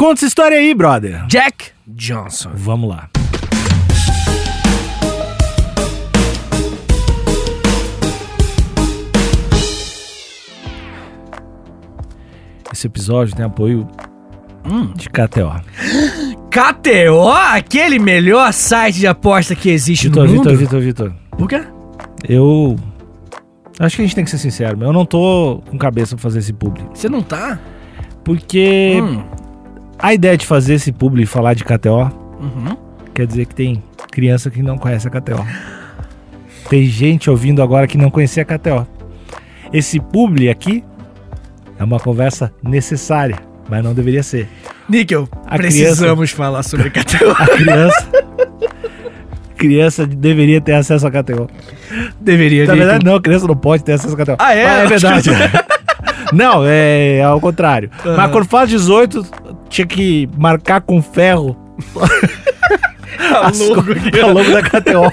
Conta essa história aí, brother. Jack Johnson. Vamos lá. Esse episódio tem apoio Hum. de KTO. KTO, aquele melhor site de aposta que existe Vitor, no mundo. Vitor, Vitor, Vitor. Por quê? Eu. Acho que a gente tem que ser sincero, eu não tô com cabeça pra fazer esse publi. Você não tá? Porque Hum. A ideia de fazer esse publi falar de KTO Uhum. quer dizer que tem criança que não conhece a KTO. Tem gente ouvindo agora que não conhecia a KTO. Esse publi aqui é uma conversa necessária, mas não deveria ser. Níquel, A precisamos falar sobre KTO. A criança. criança deveria ter acesso a KTO. Deveria, Na verdade, não, a criança não pode ter acesso a KTO. Ah, é? Mas é verdade. não, é, ao contrário. Mas quando faz 18, tinha que marcar com ferro co- aqui. ao longo da KTO.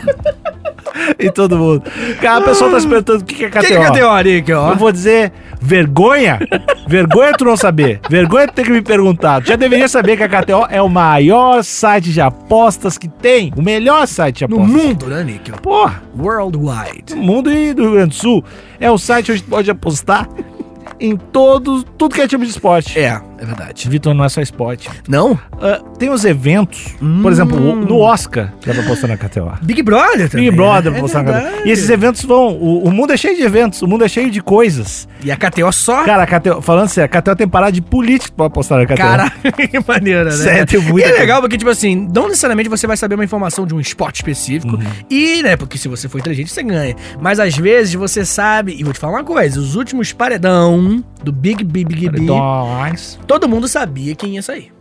e todo mundo. Cara, a pessoa tá se perguntando o que que é O KTO. que é KTO, Níquel? Eu vou dizer, vergonha? vergonha tu não saber. Vergonha tu ter que me perguntar. Tu já deveria saber que a KTO é o maior site de apostas que tem. O melhor site de No apostas. mundo, né, Níquel? Porra, Worldwide. no mundo e do Rio Grande do Sul. É o site onde tu pode apostar em todos, tudo que é tipo de esporte. É, é verdade. Vitor, não é só esporte. Não? Ah, tem os eventos, Hum. por exemplo, no Oscar, dá pra apostar na KTO. Big Brother também. Big Brother, né? pra apostar é na KTO. verdade. E esses eventos vão. O, o mundo é cheio de eventos, o mundo é cheio de coisas. E a KTO só... Cara, a KTO, falando sério, a KTO tem parada de político pra apostar na KTO. Cara, que maneira, né? Sério, tem muita e é legal porque, tipo assim, não necessariamente você vai saber uma informação de um esporte específico. Uhum. E, né, porque se você for inteligente, você ganha. Mas às vezes você sabe, e vou te falar uma coisa: os últimos paredão do Big Big Big Big, Paredões. Todo mundo sabia quem ia sair.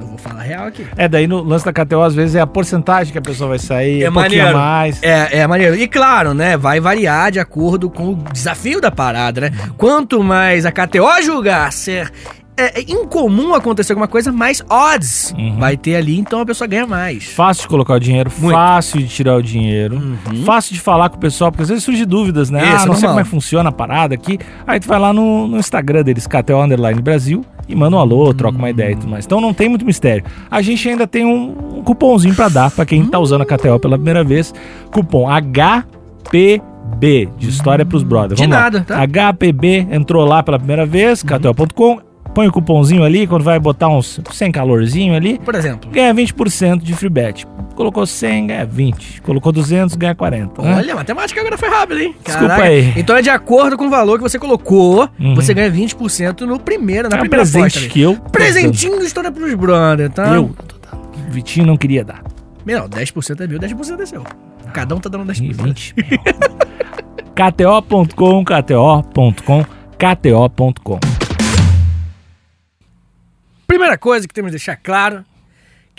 Eu vou falar real aqui. É, daí no lance da KTO, às vezes é a porcentagem que a pessoa vai sair, É um pouquinho a mais. É, é maneiro. E claro, né, vai variar de acordo com o desafio da parada, né? Quanto mais a KTO julgar ser é, é incomum acontecer alguma coisa, mais odds Uhum. vai ter ali, então a pessoa ganha mais. Fácil de colocar o dinheiro, Muito. fácil de tirar o dinheiro, Uhum. fácil de falar com o pessoal, porque às vezes surge dúvidas, né? Isso, ah, não sei normal. como é que funciona a parada aqui. Aí tu vai lá no, no Instagram deles, KTO Underline Brasil, e manda um alô, troca uma ideia e tudo mais. Então não tem muito mistério. A gente ainda tem um, um cupomzinho pra dar pra quem tá usando a KTO pela primeira vez. Cupom HPB, de História pros Brothers. De Vamos lá. nada, tá? HPB entrou lá pela primeira vez, KTO.com. Põe o cupomzinho ali, quando vai botar uns sem calorzinho ali, Por exemplo. ganha 20% de free bet. Colocou 100, ganha 20. Colocou 200, ganha 40. né? Olha, a matemática agora foi rápida, hein? Desculpa Caraca. aí. Então é de acordo com o valor que você colocou, Uhum. você ganha 20% no primeiro, na é primeira presente aposta. que eu. Presentinho do História pros Brother, tá? Eu. tô dando. O Vitinho não queria dar. Não, 10% é meu, 10% é seu. Cada um tá dando 10%. 20 mil. KTO.com, KTO.com, KTO.com. Primeira coisa que temos que deixar claro,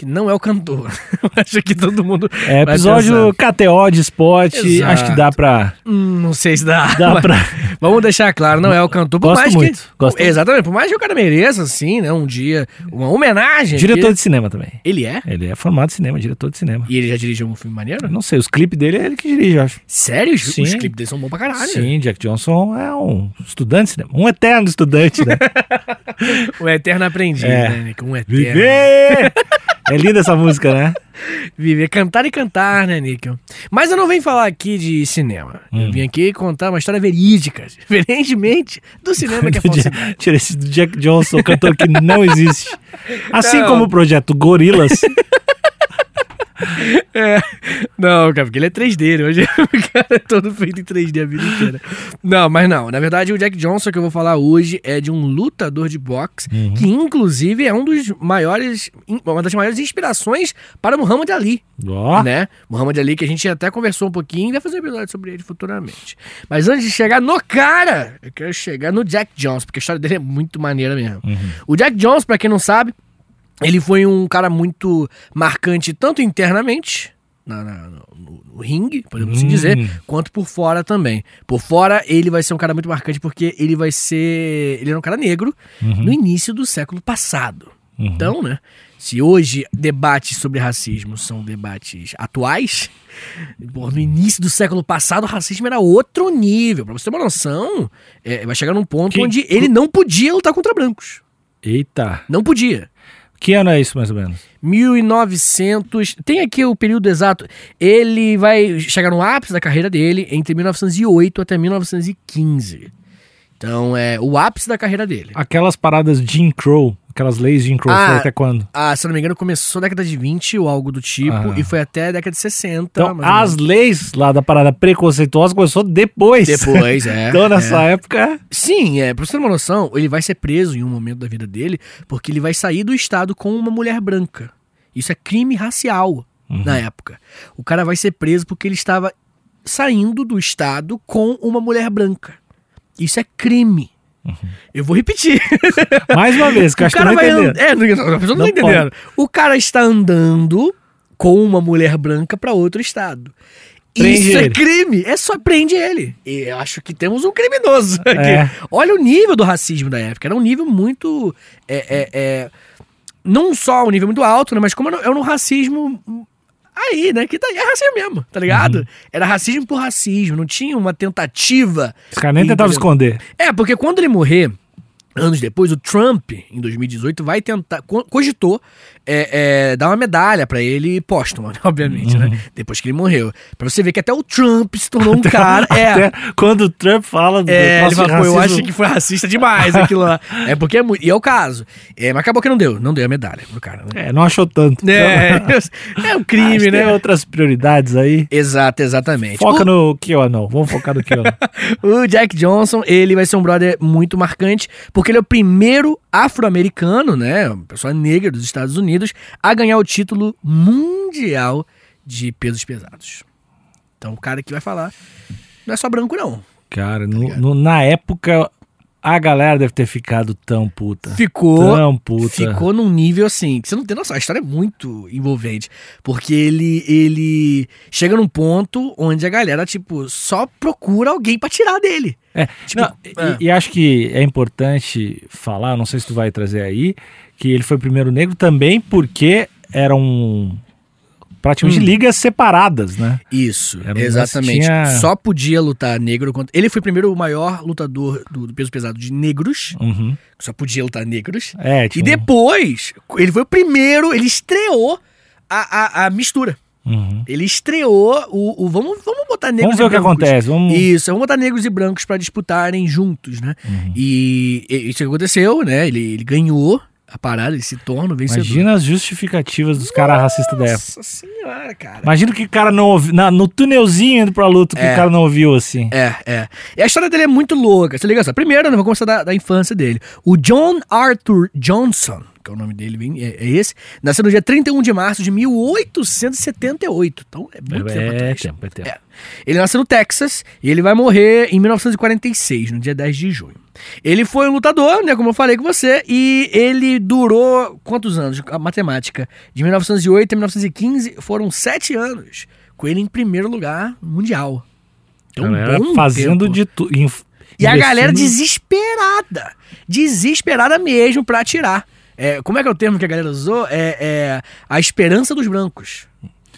que não é o cantor. Acho que todo mundo É episódio. KTO de esporte. Exato. Acho que dá pra. Hum, não sei se dá. Dá pra. Vamos deixar claro, não é o cantor. Por Gosto mais muito, que. gosto. Exatamente, por mais que o cara mereça, assim, né? Um dia, uma homenagem. Diretor aqui. de cinema também. Ele é? Ele é formado em cinema, diretor de cinema. E ele já dirigiu um filme maneiro? Não sei, os clipes dele é ele que dirige, eu acho. Sério? Os, Sim. os clipes dele são bons pra caralho. Sim, Jack Johnson é um estudante de cinema. Um eterno estudante, né? O Eterno Aprendiz, É. né? Um Eterno. Viver! É linda essa música, né? Viver, cantar e cantar, né, Níquel? Mas eu não venho falar aqui de cinema. Hum. Eu vim aqui contar uma história verídica, diferentemente do cinema que é falsidade. Tira esse do Jack Johnson, cantor que não existe. Assim Não. como o projeto Gorilas. É. Não, cara, porque ele é 3D, né? Hoje o cara é todo feito em 3D a vida inteira. Não, mas não. Na verdade, o Jack Johnson que eu vou falar hoje é de um lutador de boxe, Uhum. que inclusive é um dos maiores, uma das maiores inspirações para Muhammad Ali. Ó, né? Muhammad Ali, que a gente até conversou um pouquinho e vai fazer um episódio sobre ele futuramente. Mas antes de chegar no cara, eu quero chegar no Jack Johnson, porque a história dele é muito maneira mesmo. Uhum. O Jack Johnson, pra quem não sabe, ele foi um cara muito marcante, tanto internamente. na- na- no, no ringue, podemos assim Hum. dizer, quanto por fora também. Por fora, ele vai ser um cara muito marcante porque ele vai ser. Ele era um cara negro Uhum. no início do século passado. Uhum. Então, né? Se hoje debates sobre racismo são debates atuais, pô, no início do século passado o racismo era outro nível. Pra você ter uma noção, é, vai chegar num ponto Que- onde ele não podia lutar contra brancos. Eita. Não podia. Que ano é isso, mais ou menos? 1900. Tem aqui o período exato. Ele vai chegar no ápice da carreira dele entre 1908 até 1915. Então é o ápice da carreira dele. Aquelas paradas Jim Crow, aquelas leis Jim Crow, Ah, até quando? Ah, se não me engano, começou na década de 20 ou algo do tipo, Ah. e foi até a década de 60. Então, as leis lá da parada preconceituosa começou depois. Depois, é. então, nessa é. época. Sim, é, pra você ter uma noção, ele vai ser preso em um momento da vida dele, porque ele vai sair do estado com uma mulher branca. Isso é crime racial Uhum. na época. O cara vai ser preso porque ele estava saindo do estado com uma mulher branca. Isso é crime. Eu vou repetir. Mais uma vez, que o acho que cara não vai entendeu. andar. É, não, a pessoa não, Não tá entendendo. O cara está andando com uma mulher branca para outro estado. Prende Isso é ele. crime. É só prende ele. E eu acho que temos um criminoso aqui. É. Olha o nível do racismo da época. Era um nível muito. É, é, é, não só um nível muito alto, né? Mas como era um racismo. Aí, né? Que tá, é racismo mesmo, tá ligado? Uhum. Era racismo por racismo, não tinha uma tentativa Os caras nem tentavam esconder. é, porque quando ele morrer, anos depois, o Trump, em 2018, vai tentar, co- cogitou é, é, dar uma medalha pra ele póstuma, né, obviamente, Uhum. né? Depois que ele morreu. Pra você ver que até o Trump se tornou um cara. é. Quando o Trump fala do É, ele falou, pô, eu racismo- acho que foi racista demais aquilo lá. É porque é muito. E é o caso. É, mas acabou que não deu. Não deu a medalha pro cara, né? É, não achou tanto. É, Então, é um acho que crime, Tem né? outras prioridades aí. Exato, exatamente. Foca no QAnon. Vamos focar no QAnon. O Jack Johnson, ele vai ser um brother muito marcante, porque ele é o primeiro afro-americano, né, uma pessoa negra dos Estados Unidos, a ganhar o título mundial de pesos pesados. Então, o cara que vai falar não é só branco, não. Cara, Tá no- no- na época, a galera deve ter ficado tão puta. Ficou, Tão puta. ficou num nível assim, que você não tem noção, a história é muito envolvente, porque ele, ele chega num ponto onde a galera, tipo, só procura alguém pra tirar dele. É, Tipo, não, é. e, e acho que é importante falar, não sei se tu vai trazer aí, que ele foi o primeiro negro também porque eram praticamente Hum. ligas separadas, né? Isso, Era exatamente. tinha- Só podia lutar negro contra. Ele foi primeiro o maior lutador do, do peso pesado de negros. Uhum. Só podia lutar negros. É, E tipo, depois, ele foi o primeiro, ele estreou a, a, a mistura. uhum. Ele estreou o. o- vamos, vamos botar negros Vamos ver e o que brancos. acontece. Vamos... Isso, vamos botar negros e brancos pra disputarem juntos, né? Uhum. E, e isso aconteceu, né? Ele, ele ganhou a parada, ele se torna o vencedor. Imagina as justificativas dos caras racistas da época. Nossa senhora, cara. Imagina que o cara não ouviu. na- no túnelzinho indo pra luta, que É. o cara não ouviu assim. É, é. E a história dele é muito louca. Você liga só. Primeiro, eu vou começar da, da infância dele. O John Arthur Johnson, que é o nome dele, bem, é, é esse, nasceu no dia 31 de março de 1878. Então é muito tempo é atrás. tempo, é tempo. É. Ele nasceu no Texas e ele vai morrer em 1946, no dia 10 de junho. Ele foi um lutador, né, como eu falei com você, e ele durou quantos anos? A matemática. De 1908 a 1915 foram sete anos, com ele em primeiro lugar mundial. Então, Galera bom fazendo tempo. de tudo. E a galera desesperada. Desesperada mesmo pra atirar. É, como é que é o termo que a galera usou? É, é a esperança dos brancos.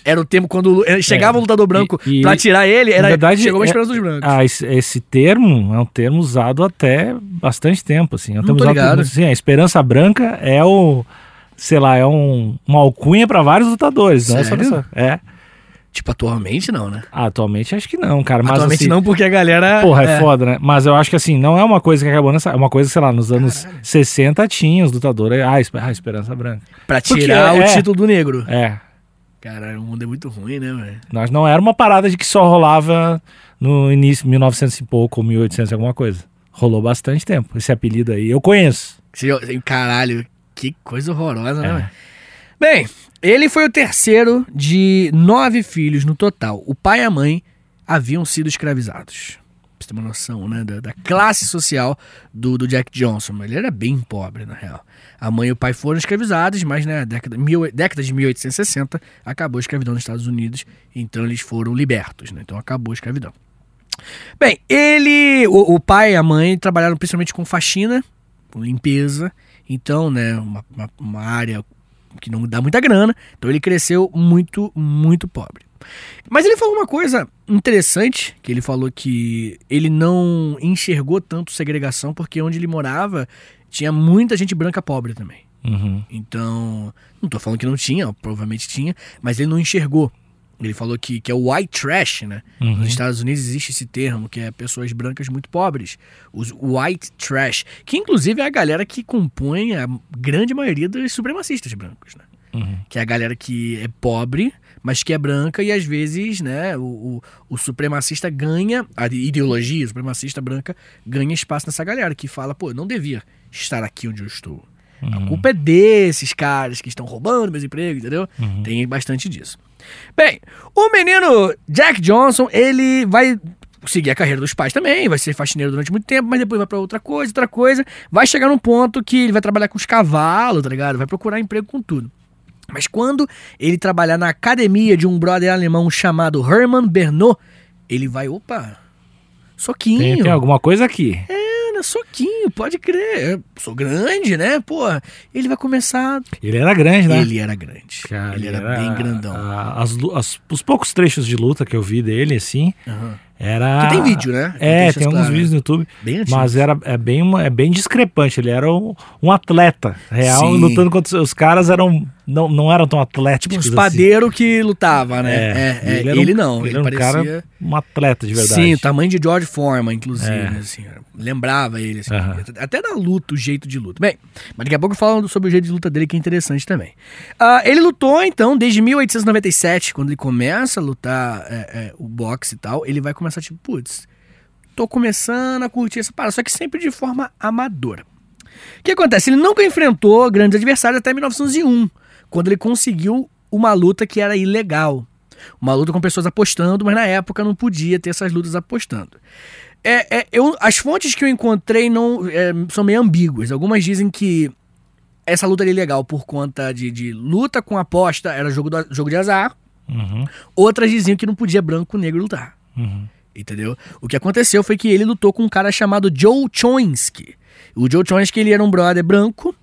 Era o termo quando eh, chegava É, o lutador branco pra atirar ele, era, verdade, chegou a é- esperança dos brancos. Ah, esse, esse termo é um termo usado até bastante tempo, assim. É um ligado. por- Sim, a esperança branca é o, sei lá, é um, uma alcunha pra vários lutadores, não é só É. Tipo, atualmente não, né? Ah, atualmente acho que não, cara. Mas, atualmente assim, não, porque a galera. Porra, é, foda, né? Mas eu acho que assim, não é uma coisa que acabou nessa. É uma coisa, sei lá, nos anos Caralho. 60 tinha os lutadores. Ah, espe- ah, Esperança Branca. Pra Porque tirar o é- título do negro. É. Cara, o mundo é muito ruim, né, velho? Nós não era uma parada de que só rolava no início, 1900 e pouco, ou 1800 e alguma coisa. Rolou bastante tempo. Esse apelido aí eu conheço. Caralho, que coisa horrorosa, né, É. velho? Bem, ele foi o terceiro de nove filhos no total. O pai e a mãe haviam sido escravizados. Pra você ter uma noção, né? Da, da classe social do, do Jack Johnson. Ele era bem pobre, na real. A mãe e o pai foram escravizados, mas na década, mil, década de 1860 acabou a escravidão nos Estados Unidos. Então eles foram libertos, né? Então acabou a escravidão. Bem, ele, o, o pai e a mãe trabalharam principalmente com faxina, com limpeza. Então, né, uma, uma, uma área que não dá muita grana. Então ele cresceu muito, muito pobre. Mas ele falou uma coisa interessante, que ele falou que ele não enxergou tanto segregação, porque onde ele morava tinha muita gente branca pobre também. Uhum. Então, não tô falando que não tinha, provavelmente tinha, mas ele não enxergou. Ele falou que, que é o white trash, né? Uhum. Nos Estados Unidos existe esse termo, que é pessoas brancas muito pobres. Os white trash, que inclusive é a galera que compõe a grande maioria dos supremacistas brancos, né? Uhum. Que é a galera que é pobre, mas que é branca e às vezes, né, o, o, o supremacista ganha, a ideologia supremacista branca ganha espaço nessa galera que fala, pô, eu não devia estar aqui onde eu estou. A culpa é desses caras que estão roubando meus empregos, entendeu? Tem bastante disso. Bem, o menino Jack Johnson, ele vai seguir a carreira dos pais também, vai ser faxineiro durante muito tempo, mas depois vai pra outra coisa, outra coisa. Vai chegar num ponto que ele vai trabalhar com os cavalos, tá ligado? Vai procurar emprego com tudo. Mas quando ele trabalhar na academia de um brother alemão chamado Hermann Bernot, ele vai, opa, soquinho. Tem, tem alguma coisa aqui. É, né, pode crer. Eu sou grande, né? Pô, ele vai começar. Ele era grande, né? Ele era grande. Cara, ele era, bem grandão. a- as as- os poucos trechos de luta que eu vi dele, assim, Aham. era. Que tem vídeo, né? É, tem alguns claro. vídeos no YouTube. Bem. Mas era, é, bem, uma- é bem discrepante. Ele era um, um atleta real, Sim. lutando contra os caras eram não, não eram tão Tipo, atléticos. um assim. espadeiro que lutava, né? É, É, é, ele ele, era um- não, ele ele, era um parecia... cara- Um atleta de verdade. Sim, tamanho de George Foreman, inclusive, É. né, assim, lembrava ele, assim, Aham. até na luta, o jeito de luta. Bem, mas daqui a pouco falo sobre o jeito de luta dele, que é interessante também. Ah, ele lutou, então, desde 1897, quando ele começa a lutar é, é, o boxe e tal, ele vai começar tipo, putz, tô começando a curtir essa parada, só que sempre de forma amadora. O que acontece? Ele nunca enfrentou grandes adversários até 1901, quando ele conseguiu uma luta que era ilegal. Uma luta com pessoas apostando, mas na época não podia ter essas lutas apostando. É, é, eu, as fontes que eu encontrei não é, são meio ambíguas. Algumas dizem que essa luta era ilegal por conta de, de luta com aposta, era jogo, do- jogo de azar. Uhum, Outras diziam que não podia branco negro lutar. uhum. Entendeu? O que aconteceu foi que ele lutou com um cara chamado Joe Chomsky. O Joe Chomsky ele era um brother branco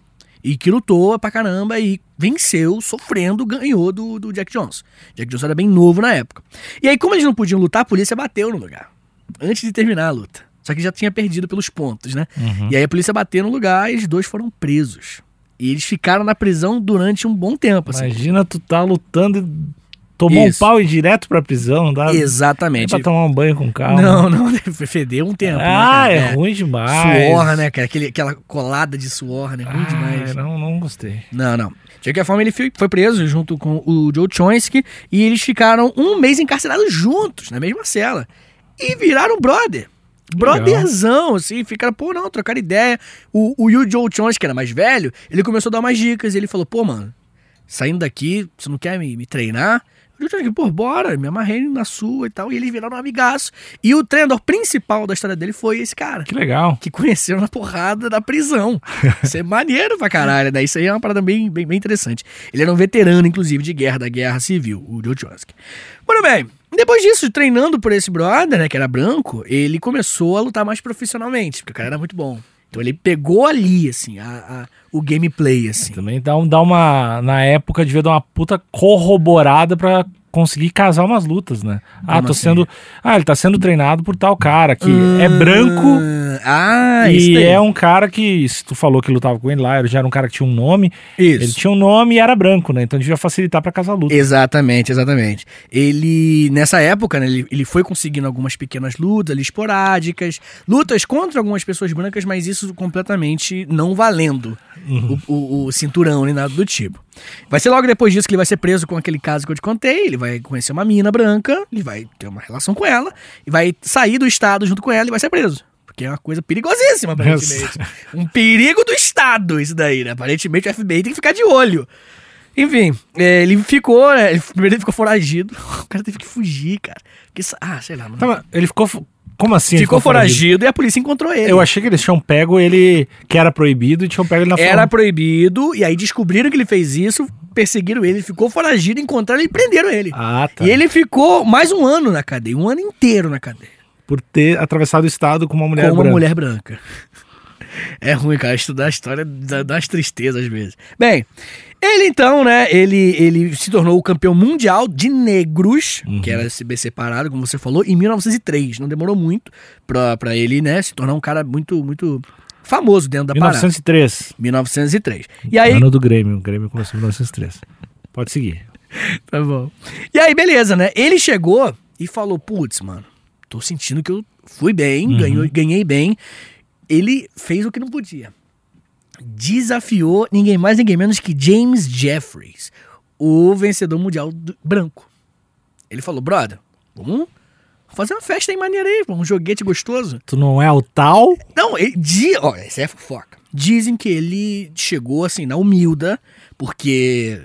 e que lutou pra caramba e venceu, sofrendo, ganhou do, do Jack Johnson. Jack Johnson era bem novo na época. E aí, como eles não podiam lutar, a polícia bateu no lugar. Antes de terminar a luta. Só que já tinha perdido pelos pontos, né? E aí a polícia bateu no lugar e os dois foram presos. E eles ficaram na prisão durante um bom tempo, assim. Imagina tu tá lutando e tomou Isso. um pau e ir direto pra prisão, não dá Exatamente. pra tomar um banho com calma. Não, não, fedeu um tempo. né, Ah, cara? é, ruim demais. Suor, né, cara? Aquele, aquela colada de suor, né? Ruim Ah, demais. não, não gostei. Não, não. De qualquer forma, ele foi, preso junto com o Joe Chomsky e eles ficaram um mês encarcerados juntos, na mesma cela. E viraram brother. Brotherzão, assim, ficaram, pô, não, trocaram ideia. O, o, o Joe Chomsky, que era mais velho, ele começou a dar umas dicas. E ele falou, pô, mano, saindo daqui, você não quer me, me treinar? O Joe Chomsky, pô, bora, me amarrei na sua e tal. E eles viraram um amigaço. E o treinador principal da história dele foi esse cara Que legal. que conheceram na porrada da prisão. Isso é maneiro pra caralho, né? Isso aí é uma parada bem, bem, bem interessante. Ele era um veterano, inclusive, de guerra, da guerra civil, o Joe Chomsky. Muito bem. Depois disso, treinando por esse brother, né, que era branco, ele começou a lutar mais profissionalmente, porque o cara era muito bom. Então ele pegou ali, assim, a, a- o gameplay, assim. Também dá, um, dá uma. Na época, devia dar uma puta corroborada pra conseguir casar umas lutas, né? Ah, Como tô assim? sendo. Ah, ele tá sendo treinado por tal cara que é branco. Ah, isso e é um cara que, se tu falou que lutava com ele lá, ele já era um cara que tinha um nome. Isso. Ele tinha um nome e era branco, né? Então devia facilitar pra casar a luta. Exatamente, exatamente. Ele, nessa época, né, ele, ele foi conseguindo algumas pequenas lutas ali, esporádicas, lutas contra algumas pessoas brancas, mas isso completamente não valendo o, o- o cinturão nem nada do tipo. Vai ser logo depois disso que ele vai ser preso com aquele caso que eu te contei, ele vai conhecer uma mina branca, ele vai ter uma relação com ela, e vai sair do estado junto com ela e vai ser preso. Porque é uma coisa perigosíssima, aparentemente. um perigo do Estado, isso daí, né? Aparentemente o FBI tem que ficar de olho. Enfim, é, ele ficou, né? ele- Primeiro ele ficou foragido. O cara teve que fugir, cara. Que sa- ah, sei lá. Mano. Tá, ele ficou. Como assim? ele ficou foragido e a polícia encontrou ele. Eu achei que eles tinham pego ele, que era proibido, e tinham pego ele na Era forma. proibido, e aí descobriram que ele fez isso, perseguiram ele, ele ficou foragido, encontraram ele e prenderam ele. Ah, tá. E ele ficou mais um ano na cadeia, um ano inteiro na cadeia. Por ter atravessado o estado com uma mulher com uma branca. mulher branca. É ruim, cara, estudar a história das tristezas às vezes. Bem, ele então, né, ele, ele se tornou o campeão mundial de negros, Uhum. que era se bem separado, como você falou, em 1903. Não demorou muito pra, pra ele, né, se tornar um cara muito, muito famoso dentro da parada. 1903. 1903. E aí, Ano do Grêmio. O Grêmio começou em 1903. Pode seguir. Tá bom. E aí, beleza, né? Ele chegou e falou: Putz, mano, tô sentindo que eu fui bem, ganhou, ganhei bem. Ele fez o que não podia. Desafiou ninguém mais, ninguém menos que James Jeffries, o vencedor mundial do- branco. Ele falou: Brother, vamos fazer uma festa aí maneira aí, um joguete gostoso. Tu não é o tal? Não, ele, di, ó, essa é fofoca. Dizem que ele chegou assim na humilda, porque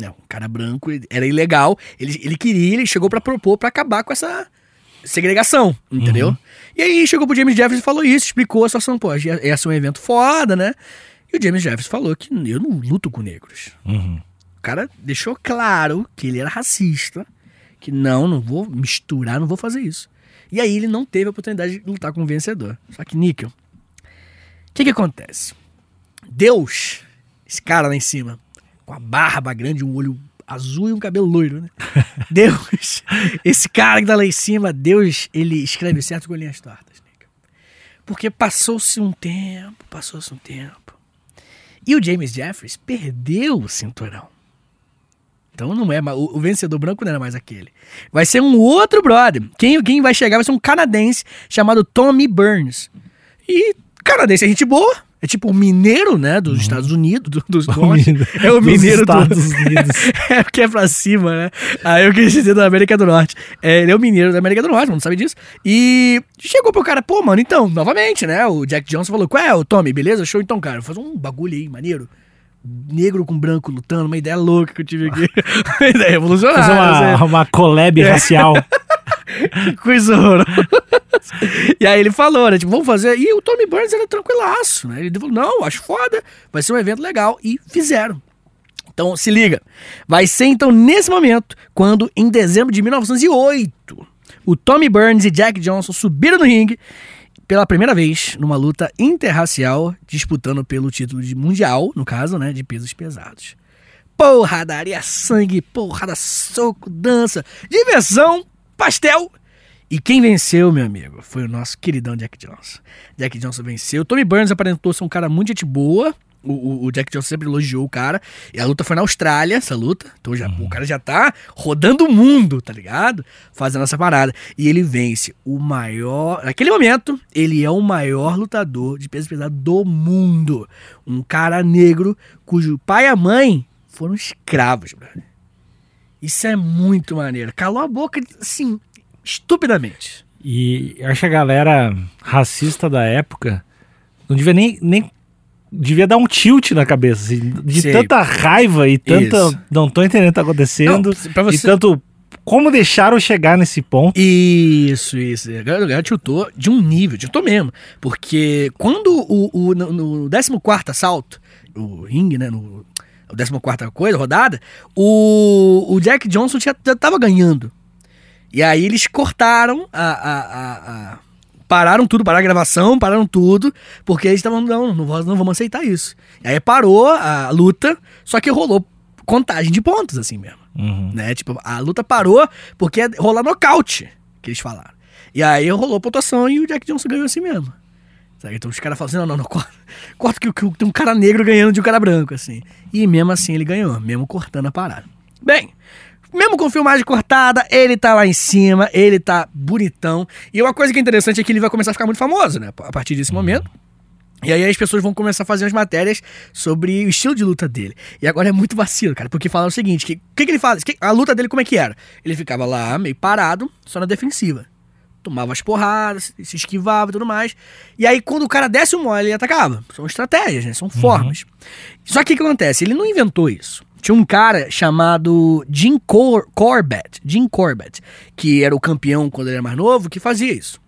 né, um cara branco era ilegal. Ele, ele queria, ele chegou pra propor pra acabar com essa segregação, entendeu? E aí chegou pro James Jeffries e falou isso, explicou a situação, pô, ia ia ser um evento foda, né? E o James Jeffries falou que eu não luto com negros. Uhum. O cara deixou claro que ele era racista, que não, não vou misturar, não vou fazer isso. E aí ele não teve a oportunidade de lutar com o vencedor. Só que, Níquel, o que que acontece? Deus, esse cara lá em cima, com a barba grande, um olho azul e um cabelo loiro, né? Deus, esse cara que tá lá em cima, Deus, ele escreve certo com linhas tortas, Níquel. Porque passou-se um tempo, passou-se um tempo. E o James Jeffries perdeu o cinturão. Então não é. O, o vencedor branco não era mais aquele. Vai ser um outro brother. Quem, quem vai chegar vai ser um canadense chamado Tommy Burns. E canadense é gente boa. É tipo o mineiro, né? Dos Estados Unidos. Do, dos norte. É o Dos mineiro Estados do, Unidos. é porque é pra cima, né? Aí eu quis dizer da América do Norte. É, ele é o mineiro da América do Norte, mano, sabe disso? E chegou pro cara, pô, mano, então, novamente, né? O Jack Johnson falou: qual é, o Tommy, beleza? Show então, cara. Fazer um bagulho aí, maneiro. Negro com branco lutando, uma ideia louca que eu tive aqui. uma ideia revolucionária. Fazer uma, uma collab racial. Que coisa horrorosa. E aí ele falou, né? Tipo, vamos fazer. E o Tommy Burns era tranquilaço, né? Ele falou, não, acho foda, vai ser um evento legal. E fizeram. Então, se liga. Vai ser, então, nesse momento, quando, em dezembro de 1908, o Tommy Burns e Jack Johnson subiram no ringue pela primeira vez numa luta interracial, disputando pelo título de mundial, no caso, né? De pesos pesados. Porradaria, sangue, porrada, soco, dança, diversão, pastel. E quem venceu, meu amigo, foi o nosso queridão Jack Johnson. Jack Johnson venceu. Tommy Burns aparentou ser um cara muito gente boa. O, o- Jack Johnson sempre elogiou o cara. E a luta foi na Austrália, essa luta. Então já, o cara já tá rodando o mundo, tá ligado? Fazendo essa parada. E ele vence o maior. Naquele momento, ele é o maior lutador de peso pesado do mundo. Um cara negro cujo pai e a mãe foram escravos, brother. Isso é muito maneiro. Calou a boca, assim, estupidamente. E acho que a galera racista da época não devia nem. nem devia dar um tilt na cabeça, assim, de Sei. tanta raiva e tanta. Isso. Não tô entendendo o que tá acontecendo. Não, você- E tanto. Como deixaram chegar nesse ponto? Isso, isso. A galera tiltou de um nível, tiltou mesmo. Porque quando o, o, no, no 14 assalto, o ringue, né? No, o 14 coisa, rodada, o, o Jack Johnson já, já tava ganhando. E aí eles cortaram a. a, a- a- pararam tudo, pararam a gravação, pararam tudo, porque eles estavam, não, não, vamos- não vamos aceitar isso. E aí parou a luta, só que rolou contagem de pontos, assim mesmo Uhum. né? Tipo, a luta parou porque ia rolar nocaute, que eles falaram. E aí rolou pontuação e o Jack Johnson ganhou assim mesmo. Sabe? Então os caras falam assim, não, não, não, corta, corta que, que tem um cara negro ganhando de um cara branco, assim. E mesmo assim ele ganhou, mesmo cortando a parada. Bem, mesmo com filmagem cortada, ele tá lá em cima, ele tá bonitão. E uma coisa que é interessante é que ele vai começar a ficar muito famoso, né? A partir desse momento. E aí as pessoas vão começar a fazer as matérias sobre o estilo de luta dele. E agora é muito vacilo, cara, porque falaram o seguinte, que o que, que ele faz? Que- a luta dele como é que era? Ele ficava lá meio parado, só na defensiva. Tomava as porradas, se esquivava e tudo mais. E aí quando o cara desce o mole, ele atacava. São estratégias, né? São formas. Só que o que acontece? Ele não inventou isso. Tinha um cara chamado Jim Cor Corbett, Jim Corbett, que era o campeão quando ele era mais novo, que fazia isso.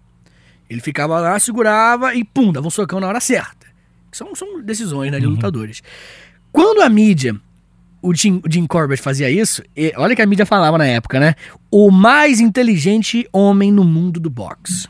Ele ficava lá, segurava e pum, dava um socão na hora certa. São, são decisões né, de lutadores. Quando a mídia, o Jim, o Jim Corbett fazia isso, e- olha que a mídia falava na época, né? O mais inteligente homem no mundo do boxe.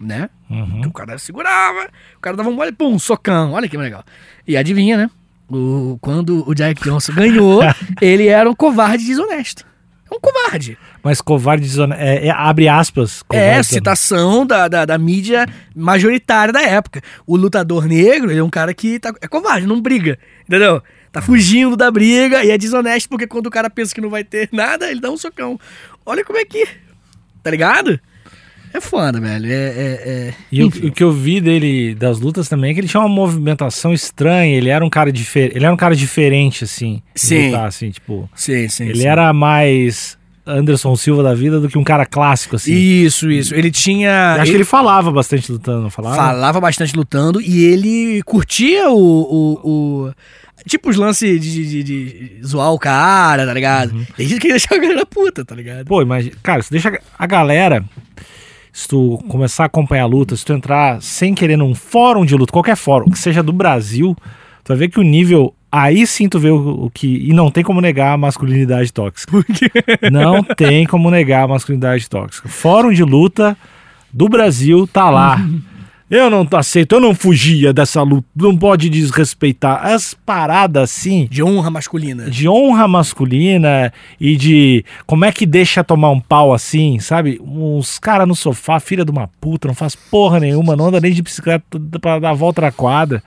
Né? Uhum. Que o cara segurava, o cara dava um mole, pum, socão. Olha que legal. E adivinha, né? O, quando o Jack Johnson ganhou, ele era um covarde desonesto. Um covarde. Mas covarde desone- é, é- abre aspas. É, citação da, da, da mídia majoritária da época. O lutador negro, ele é um cara que tá, é covarde, não briga, entendeu? Tá fugindo da briga e é desonesto porque quando o cara pensa que não vai ter nada, ele dá um socão. Olha como é que. Tá ligado? É foda, velho. É. é, é... E o, o que eu vi dele das lutas também é que ele tinha uma movimentação estranha. Ele era um cara diferente. Ele era um cara diferente, assim. Sim. lutar, assim, tipo. Sim, sim. ele sim. era mais Anderson Silva da vida do que um cara clássico, assim. Isso, isso. Ele tinha. Eu acho que ele falava bastante lutando, não falava? falava bastante lutando e ele curtia o. o, o- tipo os lances de, de- de zoar o cara, tá ligado? Uhum. Tem gente que deixar a galera puta, tá ligado? Pô, imagina. Cara, se deixa a galera. Se tu começar a acompanhar a luta, se tu entrar sem querer num fórum de luta, qualquer fórum, que seja do Brasil, tu vai ver que o nível. Aí sim tu vê o, o que. E não tem como negar a masculinidade tóxica. Não tem como negar a masculinidade tóxica. Fórum de luta do Brasil tá lá. Eu não aceito, eu não fugia dessa luta. Não pode desrespeitar. As paradas assim De honra masculina. de honra masculina e de como é que deixa tomar um pau assim, sabe? Uns caras no sofá, filha de uma puta, não faz porra nenhuma, não anda nem de bicicleta pra dar a volta na quadra.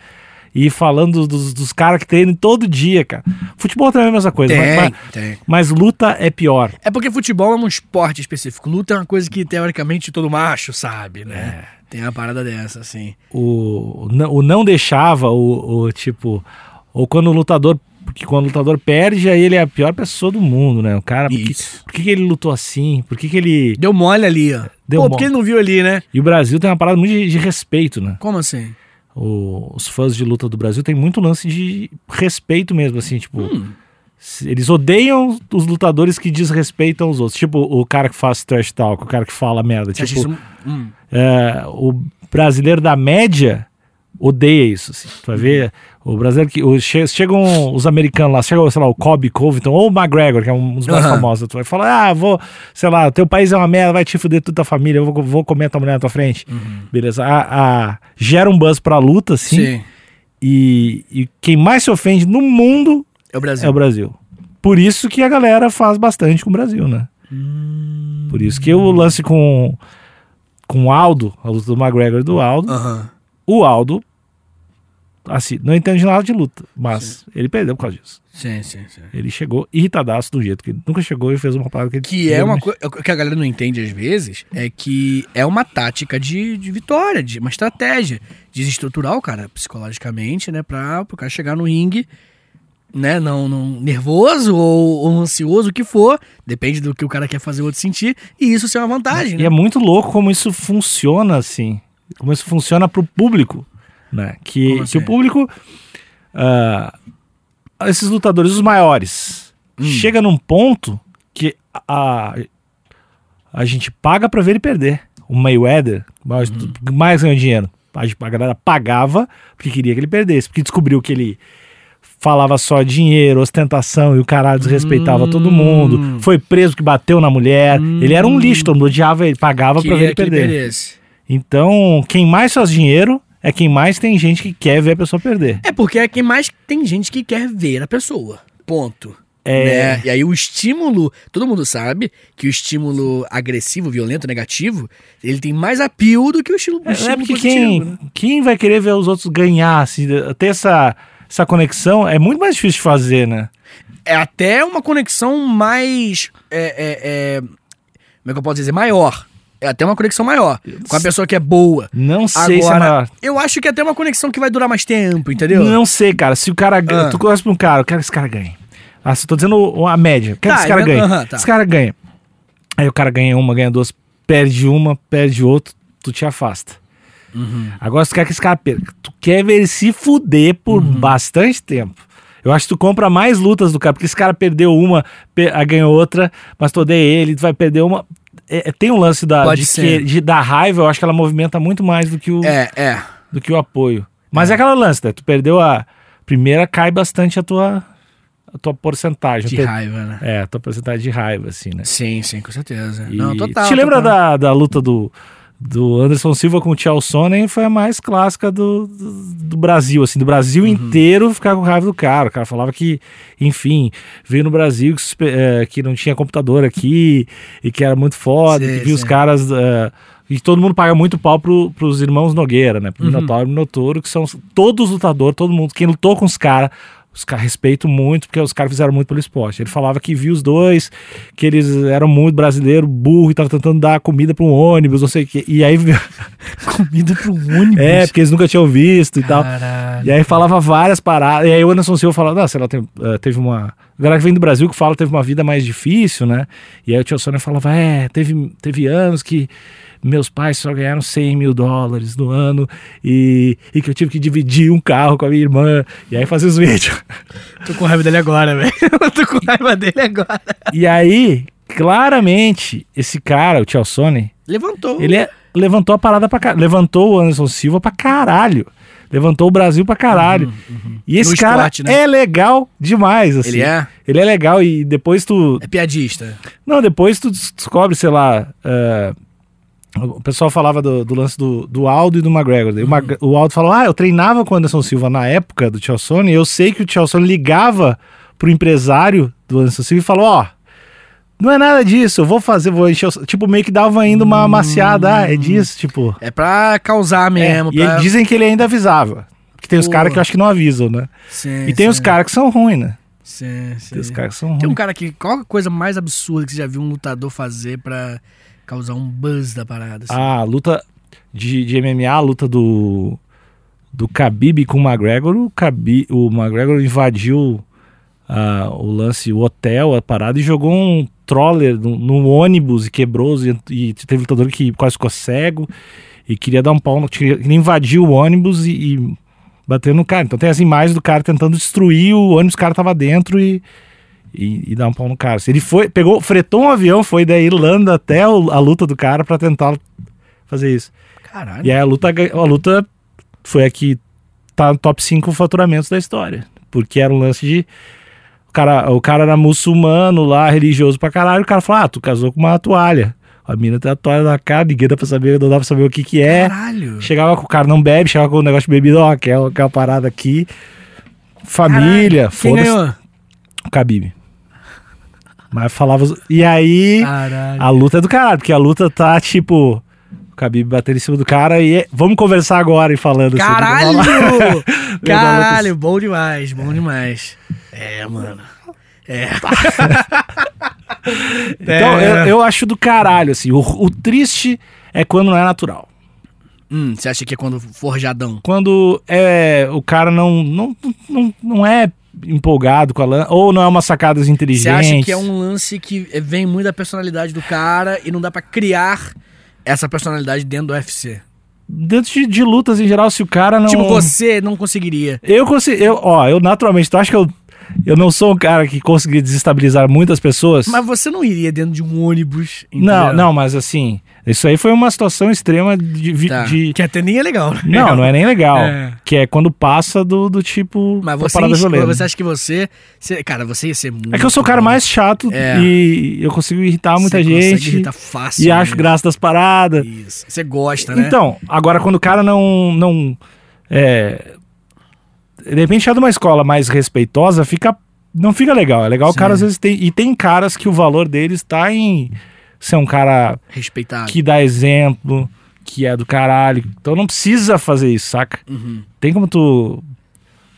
E falando dos, dos caras que treinam todo dia, cara. Futebol também é a mesma coisa. Tem, mas, tem. mas luta é pior. É porque futebol é um esporte específico. Luta é uma coisa que, teoricamente, todo macho sabe, né? Tem uma parada dessa, assim. O, não- o não deixava, o, o tipo. Ou quando o lutador. Porque quando o lutador perde, aí ele é a pior pessoa do mundo, né? O cara. Por que, por que que ele lutou assim? Por que, que ele. Deu mole ali, ó. Deu Pô, mole. por que ele não viu ali, né? E o Brasil tem uma parada muito de, de respeito, né? Como assim? O- os fãs de luta do Brasil tem muito lance de respeito mesmo, assim, tipo. Hum. Eles odeiam os lutadores que desrespeitam os outros. Tipo, o cara que faz trash talk, o cara que fala merda. Tipo, isso... Hum. é, o brasileiro da média odeia isso. Assim. Tu vai ver, o brasileiro que. O, che- chegam os americanos lá, chega, sei lá, o Kobe Covington ou o McGregor, que é um dos mais famosos. Tu vai falar, ah, vou, sei lá, teu país é uma merda, vai te fuder toda a família, eu vou, vou comer a tua mulher na tua frente. Beleza. A, a- gera um buzz pra luta, assim. Sim. E, e quem mais se ofende no mundo É o Brasil. é o Brasil. Por isso que a galera faz bastante com o Brasil, né? Hum. Por isso que o lance com, com o Aldo, a luta do McGregor e do Aldo, Aham. o Aldo, assim, não entende nada de luta, mas ele perdeu por causa disso. Sim, sim, sim. Ele chegou irritadaço do jeito que ele nunca chegou e fez uma parada que ele Que é uma coisa. O que a galera não entende às vezes é que é uma tática de, de vitória, de uma estratégia. Desestruturar o cara psicologicamente, né? Pra o cara chegar no ringue, né? Não, não nervoso ou, ou ansioso, o que for. Depende do que o cara quer fazer o outro sentir. E isso ser uma vantagem, E né? é muito louco como isso funciona, assim. Como isso funciona pro público, né? Que, Como que assim? o público... ah, esses lutadores, os maiores, Hum. chega num ponto que a, a gente paga pra ver ele perder. O Mayweather, mais, Uhum. mais ganhou dinheiro. A galera pagava porque queria que ele perdesse, porque descobriu que ele falava só dinheiro, ostentação e o caralho desrespeitava todo mundo. Hum. Foi preso que bateu na mulher. Ele era um lixo, todo mundo odiava ele, pagava pra ver Queria ele ele perder. Então, quem mais faz dinheiro é quem mais tem gente que quer ver a pessoa perder. É porque é quem mais tem gente que quer ver a pessoa. Ponto. É. Né? E aí o estímulo, todo mundo sabe que o estímulo agressivo, violento, negativo, ele tem mais apio do que o estímulo, É, é estímulo porque positivo, quem, né? quem vai querer ver os outros ganhar, assim, ter essa, essa conexão é muito mais difícil de fazer, né? É até uma conexão mais. É, é, é, como é que eu posso dizer? Maior. É até uma conexão maior. Com a pessoa que é boa. Não sei se é Agora, maior. eu acho que é até uma conexão que vai durar mais tempo, entendeu? Não sei, cara. Se o cara ganha. Ah. Tu conhece pra um cara, eu quero que esse cara ganhe. Ah, se tô dizendo a média. Eu quero Tá, que esse cara eu- ganhe. aham, tá. Esse cara ganha. Aí o cara ganha uma, ganha duas, perde uma, perde outra, tu te afasta. Uhum. Agora, se tu quer que esse cara perca, tu quer ver ele se fuder por Uhum. bastante tempo. Eu acho que tu compra mais lutas do cara, porque esse cara perdeu uma, aí ganhou outra, mas tu odeia ele, tu vai perder uma. É, é, tem um lance da, de, que, de da raiva, eu acho que ela movimenta muito mais do que o, É, é. do que o apoio. Mas é, aquela lance, né? Tu perdeu a primeira, cai bastante a tua, a tua porcentagem. De Per- raiva, né? É, a tua porcentagem de raiva, assim, né? Sim, sim, com certeza. E Não, total. Te lembra total. da, da luta do, do Anderson Silva com o Tchau Sonnen foi a mais clássica do, do, do Brasil, assim, do Brasil inteiro ficar com raiva do cara. O cara falava que, enfim, veio no Brasil que, eh, que não tinha computador aqui e que era muito foda, Sei, que viu os caras. eh, e todo mundo paga muito pau pro, pros irmãos Nogueira, né? Pro Minotauro e Minotouro, que são todos os lutadores, todo mundo. Quem lutou com os caras, os caras respeitam muito, porque os caras fizeram muito pelo esporte. Ele falava que viu os dois, que eles eram muito brasileiro, burro, e tava tentando dar comida pra um ônibus, não sei o quê. E aí. Comida pro ônibus. é, porque eles nunca tinham visto e tal. Caralho. E aí falava várias paradas. E aí o Anderson Silva falava, não, sei lá, eh, teve uma. A galera que vem do Brasil que fala que teve uma vida mais difícil, né? E aí o tio Sônia falava, é, teve, teve anos que meus pais só ganharam 100 mil dólares no ano e, e que eu tive que dividir um carro com a minha irmã. E aí fazia os vídeos. Tô com raiva dele agora, velho. Tô com raiva dele agora. E aí, claramente, esse cara, o tio Sônia, Levantou. ele é- levantou a parada pra caralho. Levantou o Anderson Silva pra caralho. Levantou o Brasil pra caralho. E esse No cara esporte, né? é legal demais, assim. Ele é? Ele é legal e depois tu. É piadista. Não, depois tu des- descobre, sei lá. é, o pessoal falava do, do lance do, do Aldo e do McGregor. Daí o Mag- O Aldo falou: Ah, eu treinava com o Anderson Silva na época do Chelsea e eu sei que o Chelsea ligava pro empresário do Anderson Silva e falou: Ó, não é nada disso, eu vou fazer, vou encher. o- Tipo, meio que dava ainda uma amaciada, ah, é disso, tipo. É pra causar mesmo. É, e pra... aí dizem que ele ainda avisava. Que tem os caras que eu acho que não avisam, né? Sim, E tem os sim. caras que são ruins, né? Sim, sim. Tem os caras que são Tem um ruins. cara que. Qual a coisa mais absurda que você já viu um lutador fazer pra causar um buzz da parada? assim? Ah, a luta de, de MMA, a luta do do Khabib com o McGregor, o, Khabib, o McGregor invadiu ah, o lance, o hotel, a parada, e jogou um troller no, no ônibus e quebrou, e, e teve lutador que quase ficou cego e queria dar um pau, queria invadir o ônibus e, e bater no cara. Então tem as imagens do cara tentando destruir o ônibus, o cara tava dentro e, e, e dar um pau no cara. Ele foi, pegou, fretou um avião, foi da Irlanda até o- a luta do cara pra tentar fazer isso. Caralho. E aí a luta, a luta foi a que tá no top 5 faturamentos da história. Porque era um lance de. O cara, o cara era muçulmano lá, religioso pra caralho. O cara falou: Ah, tu casou com uma toalha. A mina tem a toalha na cara, ninguém dá pra saber, não dá pra saber o que que é. Caralho. Chegava com o cara, não bebe, chegava com o negócio de bebida, ó, que é aquela parada aqui. Família, foda-se. O Khabib. Mas falava. os- E aí. Caralho. A luta é do caralho, porque a luta tá tipo. O Khabib batendo em cima do cara e é- vamos conversar agora e falando assim, Caralho! falar. Caralho, bom demais, bom demais. É, mano. É. Então, É. eu, eu acho do caralho, assim. O, o triste é quando não é natural. Hum, você acha que é quando forjadão? Quando é, o cara não, não, não, não é empolgado com a lã, ou não é uma sacadas Você inteligentes. acha que é um lance que vem muito da personalidade do cara e não dá pra criar essa personalidade dentro do UFC? Dentro de, de lutas em geral, se o cara não. Tipo, você não conseguiria. Eu consigo. Eu, ó, eu naturalmente, tu acha que eu. Eu não sou um cara que conseguiria desestabilizar muitas pessoas. Mas você não iria dentro de um ônibus. Não, entendeu? não, mas assim, isso aí foi uma situação extrema de. Tá. de- Que até nem é legal. né? Não, não é nem legal. É. Que é quando passa do, do tipo. Mas você, parada violenta. você acha que você, você- Cara, você ia ser muito. É que eu sou o cara mais chato É. e eu consigo irritar muita Você gente. irritar fácil E acho mesmo. graça das paradas. Isso. Você gosta, né? Então, agora quando o cara não. não é, de repente é de uma escola mais respeitosa, fica. Não fica legal. É legal o cara às vezes tem. E tem caras que o valor deles tá em ser um cara Respeitado. que dá exemplo, que é do caralho. Então não precisa fazer isso, saca? Uhum. Tem como tu.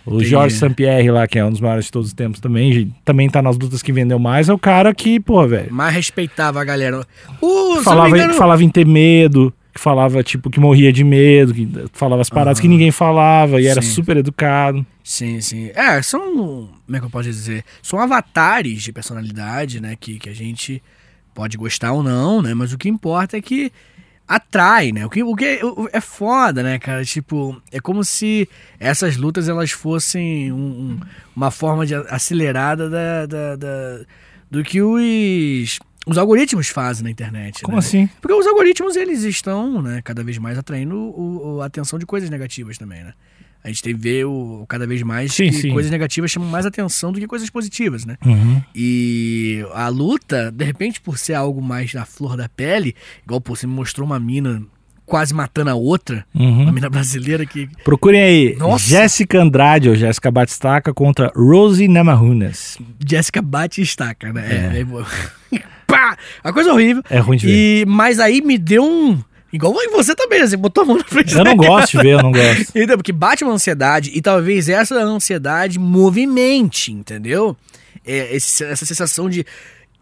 O Entendi. Jorge Sampierre lá, que é um dos maiores de todos os tempos também, também tá nas lutas que vendeu mais, é o cara que, pô, velho, Mas respeitava a galera. Uh, falava, engano- falava em ter medo, que falava, tipo, que morria de medo, que falava as paradas que ninguém falava e era Sim. super educado. Sim, sim. É, são. Como é que eu posso dizer? São avatares de personalidade, né? Que, que a gente pode gostar ou não, né? Mas o que importa é que atrai, né? O que, o que o- é foda, né, cara? Tipo, é como se essas lutas elas fossem um- um- uma forma de acelerada da, da- da- do que os, os algoritmos fazem na internet. Como né? assim? Porque os algoritmos, eles estão, né, cada vez mais atraindo o- o- a atenção de coisas negativas também, né? A gente tem que ver o, cada vez mais Sim, que sim. coisas negativas chamam mais atenção do que coisas positivas, né? Uhum. E a luta, de repente, por ser algo mais da flor da pele, igual, pô, você me mostrou uma mina quase matando a outra. Uhum. Uma mina brasileira que. Procurem aí. Nossa. Jéssica Andrade ou Jéssica Batistaca contra Rosie bate e estaca, né? É. é- Pá! Uma coisa horrível. É ruim de ver. E, mas aí me deu um. Igual você também, você botou a mão na frente Eu não gosto de ver, eu não gosto. Entendeu? Porque bate uma ansiedade e talvez essa ansiedade movimente, entendeu? É, esse- essa sensação de.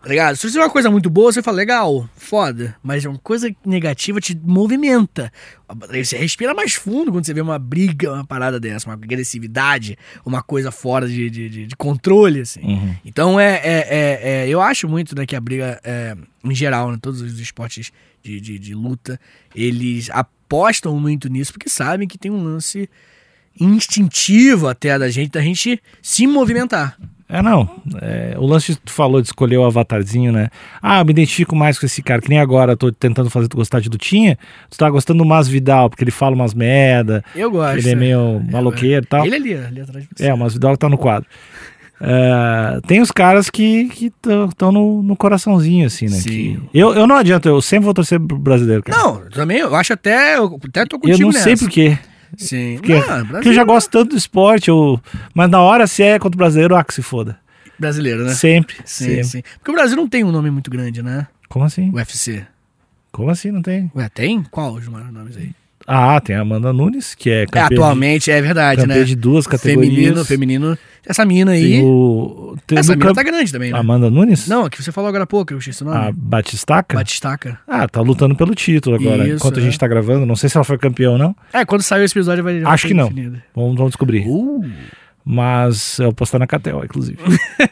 Tá ligado? Se é uma coisa muito boa, você fala, legal, foda. Mas é uma coisa negativa te movimenta. Você respira mais fundo quando você vê uma briga, uma parada dessa, uma agressividade, uma coisa fora de, de, de- de controle, assim. Uhum. Então é, é, é- é- eu acho muito né, que a briga, é, em geral, né, todos os esportes de, de, de luta, eles apostam muito nisso porque sabem que tem um lance instintivo até da gente, da gente se movimentar. É, não. É, o lance que tu falou de escolher o avatarzinho, né? Ah, eu me identifico mais com esse cara, que nem agora eu tô tentando fazer tu gostar de Lutinha. Tu tá gostando do Mas Vidal, porque ele fala umas merda, Eu gosto. ele é meio maloqueiro e tal. Ele ali, ali atrás de você. É, o Mas Vidal tá no quadro. É, tem os caras que estão no, no coraçãozinho, assim, né? Sim. que- eu, eu não adianta, eu sempre vou torcer pro brasileiro, cara. Não, também eu acho até. Eu até tô eu contigo não nessa. sei por quê. Sim. Porque, Não, porque eu já gosto tanto do esporte, eu, mas na hora, se é contra o brasileiro, ah, que se foda. Brasileiro, né? Sempre, Sim, sempre. sim. Porque o Brasil não tem um nome muito grande, né? Como assim? UFC. Como assim não tem? Ué, tem? Qual os maiores nomes aí? Ah, tem a Amanda Nunes, que é É, campeã, atualmente é de, verdade, campeã né? de duas categorias. Feminino, feminino. Essa mina aí. Tem o, tem Essa mina camp- tá grande também, né? Amanda Nunes? Não, a que você falou agora há pouco, eu esqueci o nome. A Batistaca? Batistaca. Ah, tá lutando pelo título agora. Isso, enquanto a é. gente tá gravando, não sei se ela foi campeã ou não. É, quando sair esse episódio vai Acho vai que não. Vamos, vamos descobrir. Uh, Mas eu postar na Catel, inclusive.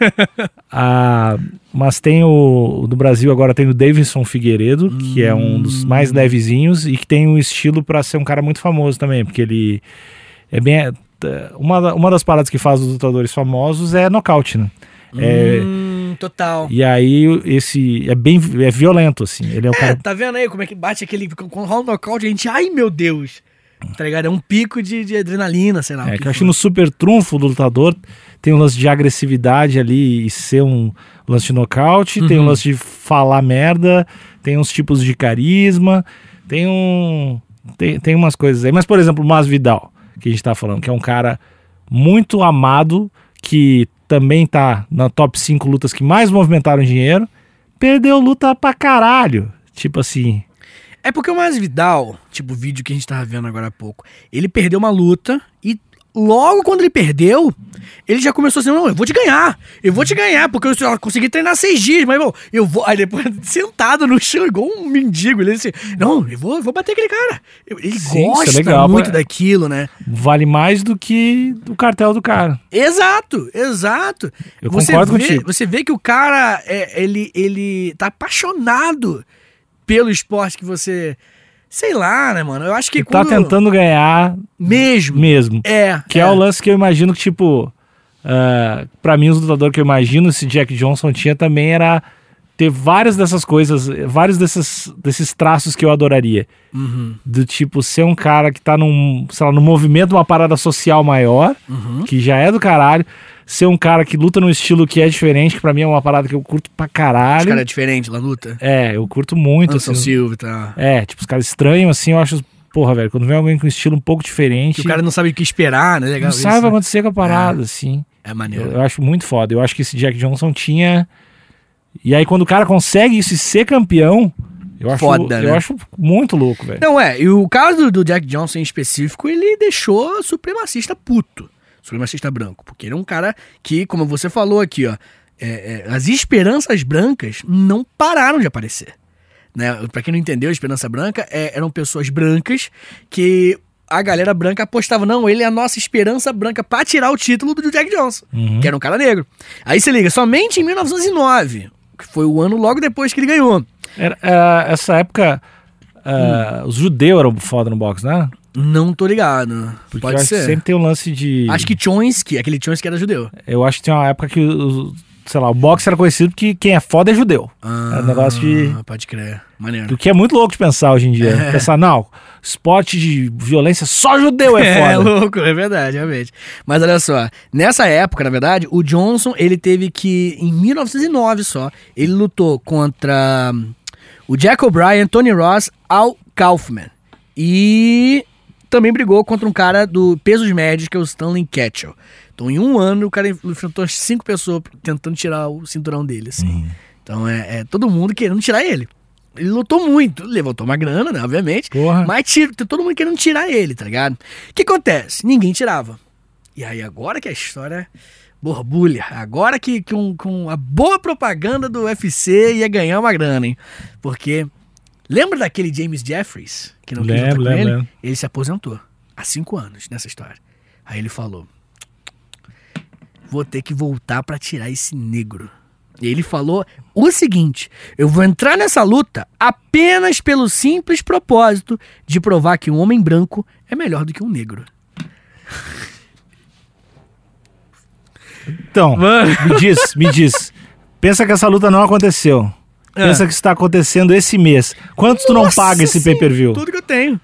ah, mas tem o. Do Brasil agora tem o Davidson Figueiredo, que é um dos mais levezinhos e que tem um estilo pra ser um cara muito famoso também, porque ele é bem. é, Uma, uma das paradas que faz os lutadores famosos é nocaute, né? É, hum, total. E aí esse é bem é violento assim. Ele é o É, cara tá vendo aí como é que bate aquele. Quando rola um nocaute, a gente. Ai, meu Deus! Tá ligado? É um pico de, de adrenalina, sei lá. o É, que eu acho que no super trunfo do lutador tem um lance de agressividade ali e ser um lance de nocaute, tem um Uhum. lance de falar merda, tem uns tipos de carisma, tem um. Tem, tem umas coisas aí. Mas, por exemplo, o Masvidal, que a gente tá falando, que é um cara muito amado, que também tá na top 5 lutas que mais movimentaram dinheiro, perdeu luta pra caralho. Tipo assim. É porque o Masvidal, tipo o vídeo que a gente tava vendo agora há pouco, ele perdeu uma luta e logo quando ele perdeu, ele já começou assim, não, eu vou te ganhar, eu vou te ganhar, porque eu consegui treinar seis dias, mas, irmão, eu vou... Aí depois, sentado no chão, igual um mendigo, ele disse, não, eu vou, eu vou bater aquele cara. Ele Sim, é gosta legal, muito mas- daquilo, né? Vale mais do que o cartel do cara. Exato, exato. Eu você concordo vê, contigo. Você vê que o cara, é, ele, ele tá apaixonado pelo esporte que você... Sei lá, né, mano? Eu acho que tá quando... tentando ganhar Mesmo. mesmo. É. Que é. o lance que eu imagino que, tipo, ah, pra mim, os lutadores que eu imagino esse Jack Johnson tinha também era ter várias dessas coisas, vários desses, desses traços que eu adoraria. Uhum, Do tipo, ser um cara que tá num, sei lá, num movimento uma parada social maior, uhum. que já é do caralho. Ser um cara que luta num estilo que é diferente, que pra mim é uma parada que eu curto pra Os caralho. caras é diferente na luta. É, eu curto muito. Anderson assim. Silva e tal. É, tipo, os caras estranhos, assim, eu acho. Porra, velho, quando vem alguém com um estilo um pouco diferente. Que o cara não sabe o que esperar, né? Legal não sabe o que isso, né? acontecer com a parada, assim. É Eu, maneiro. eu acho muito foda. Eu acho que esse Jack Johnson tinha. E aí, quando o cara consegue isso e ser campeão, eu acho, Foda, eu né? acho muito louco, velho. Não, é, e o caso do Jack Johnson em específico, ele deixou supremacista puto. Supremacista branco. Porque ele é um cara que, como você falou aqui, ó, é, é, as esperanças brancas não pararam de aparecer. Né? Pra quem não entendeu, a esperança branca é- eram pessoas brancas que a galera branca apostava, não, ele é a nossa esperança branca pra tirar o título do Jack Johnson, Uhum. que era um cara negro. Aí se liga, somente em 1909, que foi o ano logo depois que ele ganhou. Era, é, essa época, é, os judeus eram foda no boxe, né? Não tô ligado. Porque Pode ser. sempre tem um lance de. Acho que Chomsky, aquele Chomsky era judeu. Eu acho que tem uma época que, os- sei lá, o boxe era conhecido porque quem é foda é judeu. Ah, É um negócio de- Pode crer. Maneiro. O que é muito louco de pensar hoje em dia. É. Pensar, não, esporte de violência, só judeu é É foda. louco, é verdade, realmente. Mas olha só, nessa época, na verdade, o Johnson, ele teve que, em 1909 só, ele lutou contra hum, o Jack O'Brien, Tony Ross, Al Kaufman. E também brigou contra um cara do pesos médios, que é o Stanley Ketchel. Então, em um ano, o cara enfrentou as cinco pessoas tentando tirar o cinturão dele, assim. Então, é, é todo mundo querendo tirar ele. Ele lutou muito, levantou uma grana, né, obviamente. Porra. Mas tira, todo mundo querendo tirar ele, tá ligado? O que acontece? Ninguém tirava. E aí, agora que a história borbulha, agora que com, com a boa propaganda do UFC ia ganhar uma grana, hein? Porque lembra daquele James Jeffries que não Lembro, com lembro, ele? lembro. Ele se aposentou há cinco anos nessa história. Aí ele falou: Vou ter que voltar pra tirar esse negro. E ele falou o seguinte: eu vou entrar nessa luta apenas pelo simples propósito de provar que um homem branco é melhor do que um negro. Então, Mano. me diz, me diz. Pensa que essa luta não aconteceu. É. Pensa que está acontecendo esse mês. Quanto tu não Nossa paga esse Senhora, pay-per-view? Tudo que eu tenho.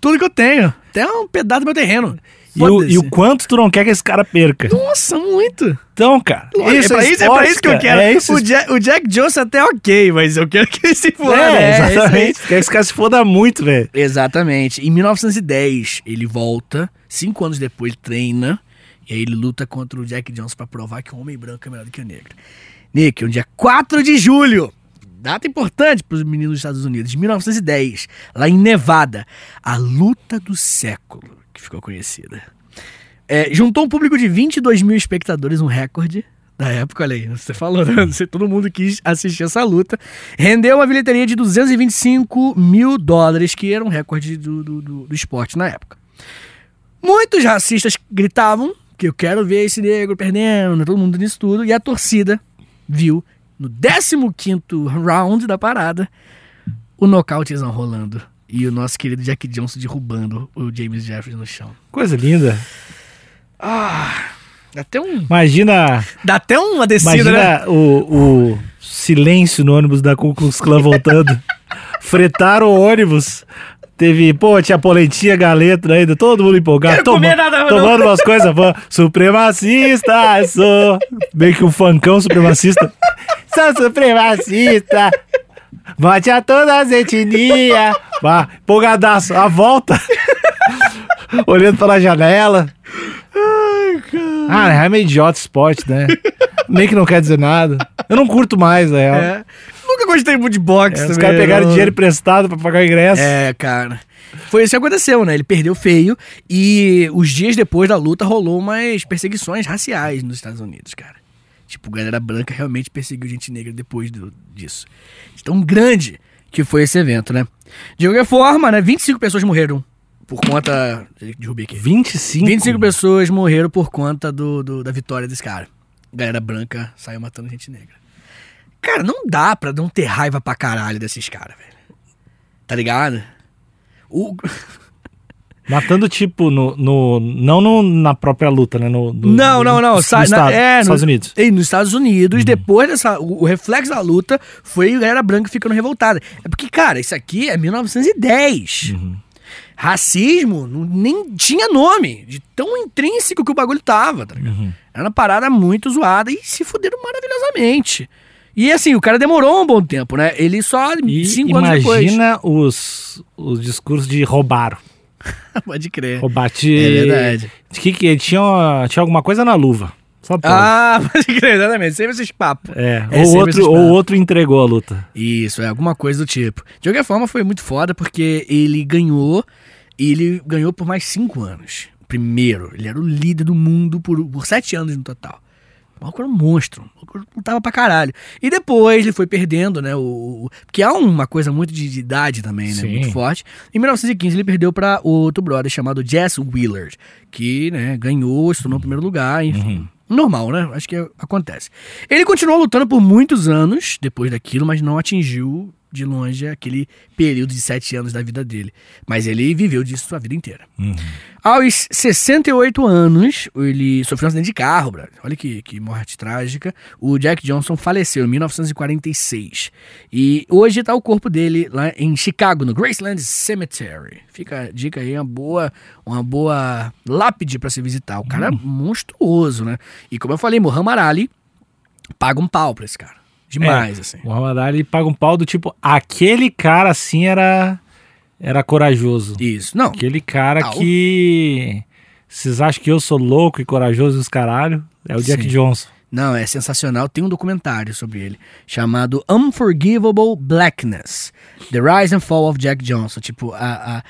Tudo que eu tenho. Até um pedaço do meu terreno. E o, e o quanto tu não quer que esse cara perca? Nossa, muito. Então, cara. é, pra isso, é pra isso que eu quero. É isso. o, Jack, o Jack Johnson até ok, mas eu quero que ele se foda. É, aí. exatamente. Quer que esse cara se foda muito, velho. Exatamente. Em 1910, ele volta. Cinco anos depois, ele treina. E aí ele luta contra o Jack Johnson pra provar que o homem branco é melhor do que o negro. Nick, no dia 4 de julho, data importante pros meninos dos Estados Unidos, de 1910, lá em Nevada, a luta do século, que ficou conhecida. É, juntou um público de 22 mil espectadores, um recorde da época, olha aí, você falou, né? Você- todo mundo quis assistir essa luta. Rendeu uma bilheteria de 225 mil dólares, que era um recorde do, do, do- do esporte na época. Muitos racistas gritavam que eu quero ver esse negro perdendo, né? todo mundo nisso tudo, e a torcida viu no 15º round da parada o nocautezão rolando. E o nosso querido Jack Johnson derrubando o James Jeffries no chão. Coisa linda. Ah, dá até um. Imagina, Dá até uma descida, né? imagina o, o silêncio no ônibus da Ku Klux Klan voltando. Fretaram o ônibus. Teve, pô, tinha polentinha, galeta ainda, todo mundo empolgado. Comer nada, não. tomando umas coisas, supremacista, sou. Meio que um funkão supremacista. sou supremacista. Mate a todas as etnias. Empolgadaço, a volta. Olhando pela janela. Ah, é meio idiota esporte, né? Meio que não quer dizer nada. Eu não curto mais, na real. É. Nunca gostei muito de boxe É, os caras pegaram dinheiro emprestado pra pagar o ingresso. É, cara. Foi isso que aconteceu, né? Ele perdeu feio e os dias depois da luta rolou umas perseguições raciais nos Estados Unidos, cara. Tipo, galera branca realmente perseguiu gente negra depois do- disso. De Tão grande que foi esse evento, né? De qualquer forma, né? 25 pessoas morreram por conta. Derrubei aqui. 25? 25 pessoas morreram por conta do, do- da vitória desse cara. Galera branca saiu matando gente negra. Cara, não dá pra não ter raiva pra caralho desses caras, velho. Tá ligado? O... Matando, tipo, no, no, não no- na própria luta, né? No, no- Não, não, não. no Sa- na- estado, é, no- Estados Unidos. E nos Estados Unidos, depois dessa. O, o reflexo da luta foi a galera branca ficando revoltada. É porque, cara, isso aqui é 1910. Racismo não- nem tinha nome, de tão intrínseco que o bagulho tava, tá ligado? Uhum. Era uma parada muito zoada e se fuderam maravilhosamente. E assim, o cara demorou um bom tempo, né? Ele só E cinco anos depois. imagina os, os discursos de roubaram. Pode crer. Roubar. De, É verdade. De que, que tinha, tinha alguma coisa na luva. Só pode. Ah, pode crer, exatamente. Sempre esses papos. é. é ou, outro, ou outro entregou a luta. Isso, é alguma coisa do tipo. De qualquer forma, foi muito foda porque ele ganhou e ele ganhou por mais cinco anos. Primeiro, ele era o líder do mundo por, por sete anos no total. O maluco era um monstro. O maluco lutava pra caralho. E depois ele foi perdendo, né? O, porque há uma coisa muito de, de idade também, né? Sim. Muito forte. Em 1915 ele perdeu pra outro brother chamado Jess Wheeler, que né, ganhou, se tornou o primeiro lugar, enfim. Normal, né? Acho que acontece. Ele continuou lutando por muitos anos depois daquilo, mas não atingiu de longe aquele período de sete anos da vida dele. Mas ele viveu disso a vida inteira. Aos 68 anos, ele sofreu um acidente de carro, brother. Olha que, que morte trágica. O Jack Johnson faleceu em 1946. E hoje está o corpo dele lá em Chicago, no Graceland Cemetery. Fica a dica aí, uma boa, uma boa lápide para se visitar. O cara é monstruoso, né? E como eu falei, Muhammad Ali paga um pau pra esse cara. Demais, assim. O Muhammad Ali paga um pau do tipo, aquele cara assim era era corajoso. Isso. Não. Aquele cara Au. que. Vocês acham que eu sou louco e corajoso e os caralho? É o Jack Sim. Johnson. Não, é sensacional. Tem um documentário sobre ele chamado Unforgivable Blackness: The Rise and Fall of Jack Johnson. Tipo, a, a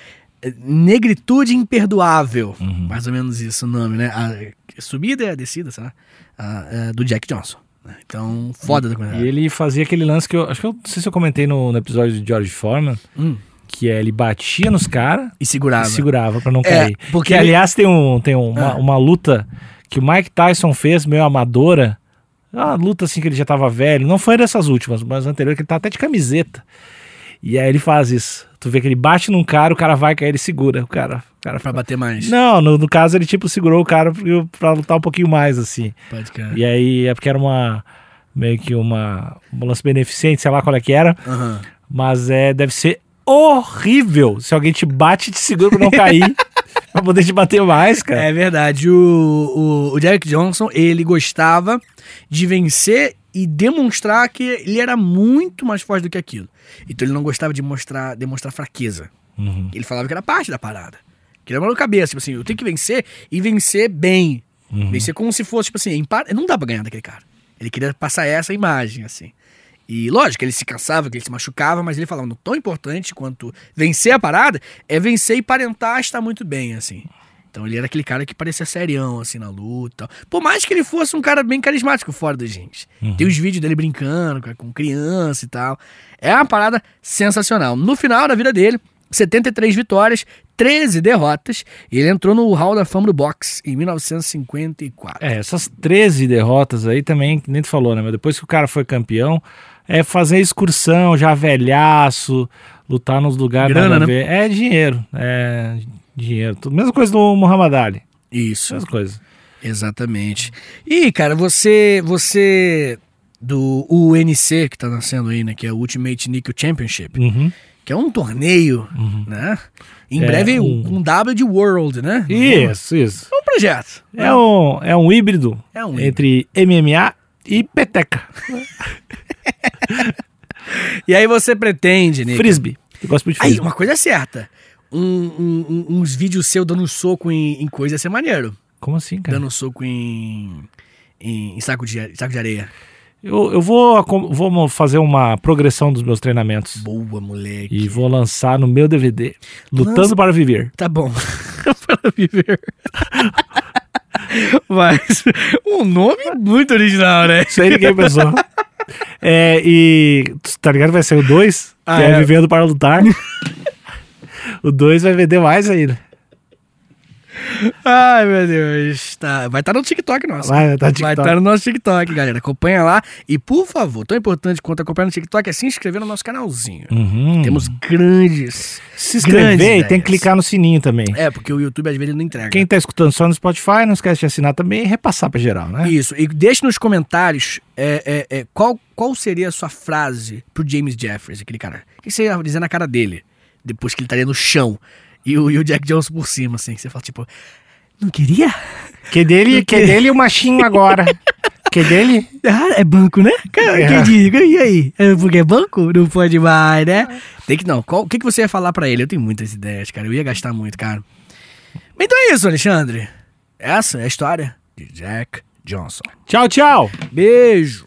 negritude imperdoável. Mais ou menos isso o nome, né? A subida e a descida, sei lá, a- a- do Jack Johnson. Então, foda o E documentário. ele fazia aquele lance que eu. Acho que eu não sei se eu comentei no, no episódio de George Foreman, Hum, que é ele batia nos caras e segurava. e segurava pra não É, cair. porque que ele- aliás tem, um, tem uma, Ah. uma luta que o Mike Tyson fez, meio amadora. Uma luta assim que ele já tava velho. Não foi dessas últimas, mas anterior, que ele tá até de camiseta. E aí ele faz isso. Tu vê que ele bate num cara, o cara vai cair, ele segura. O cara. O cara Pra bater mais. Não, no, no caso ele tipo segurou o cara pra, pra lutar um pouquinho mais, assim. Pode crer. E aí é porque era uma. meio que uma. um lance beneficente, sei lá qual é que era. Aham. Mas é, deve ser horrível se alguém te bate e te segura pra não cair. pra poder te bater mais, cara. É verdade. O, o, o Jack Johnson, ele gostava de vencer e demonstrar que ele era muito mais forte do que aquilo. Então ele não gostava de mostrar, demonstrar fraqueza. Uhum. Ele falava que era parte da parada. Que era uma cabeça, tipo assim, eu tenho que vencer e vencer bem. Uhum. Vencer como se fosse, tipo assim, empa- não dá pra ganhar daquele cara. Ele queria passar essa imagem, assim. E lógico, ele se cansava, que ele se machucava, mas ele falava, não tão importante quanto vencer a parada é vencer e parentar estar muito bem, assim. Então ele era aquele cara que parecia serião, assim, na luta. Por mais que ele fosse um cara bem carismático fora da gente. Tem os vídeos dele brincando com criança e tal. É uma parada sensacional. No final da vida dele, 73 vitórias, 13 derrotas. E ele entrou no Hall da Fama do boxe em 1954. É, essas 13 derrotas aí também, nem tu falou, né? Mas depois que o cara foi campeão, é fazer excursão, já velhaço, lutar nos lugares. Grana, né? É dinheiro. É dinheiro. Mesma coisa do Muhammad Ali. Isso. Mesma coisa. Exatamente. E, cara, você. Você. Do UNC que tá nascendo aí, né? Que é o Ultimate Nickel Championship. Uhum. Que é um torneio, né? Em É, breve, um- um W de World, né? Isso, isso. É um projeto. É um, é um híbrido É um entre MMA e peteca. E aí você pretende, Nick. Frisbee. Eu gosto muito de Aí, frisbee. uma coisa é certa. Um, um- uns vídeos seus dando soco em, em coisa ia ser maneiro. Como assim, cara? Dando soco em. em, em saco, de, saco de areia. Eu, eu vou, vou fazer uma progressão dos meus treinamentos. Boa, moleque. E vou lançar no meu DVD. Lutando Lança- para viver. Tá bom. Para viver. Mas um nome muito original, né? Isso aí ninguém pensou. É, e tá ligado? Vai ser o 2, Ah, é, é. Vivendo para Lutar. o 2 vai vender mais ainda. Ai, meu Deus. Tá. Vai estar no TikTok nosso. Vai, tá no Vai TikTok. estar no nosso TikTok, galera. Acompanha lá. E, por favor, tão importante quanto acompanhar no TikTok é se inscrever no nosso canalzinho. Uhum. Temos grandes. se grandes inscrever e tem que clicar no sininho também. É, porque o YouTube às vezes não entrega. Quem tá escutando só no Spotify, não esquece de assinar também e repassar pra geral, né? Isso. E deixe nos comentários é, é, é, qual, qual seria a sua frase pro James Jeffries, aquele cara. O que você ia dizer na cara dele, depois que ele estaria no chão e o, e o Jack Johnson por cima, assim. Você fala, tipo, não queria? Que dele, que dele o machinho agora. que dele? Ah, é banco, né? Cara, É. quem diz? E aí? É porque é banco? Não pode mais, né? Tem que não. Qual- O que, que você ia falar pra ele? Eu tenho muitas ideias, cara. Eu ia gastar muito, cara. Então é isso, Alexandre. Essa é a história de Jack Johnson. Tchau, tchau. Beijo.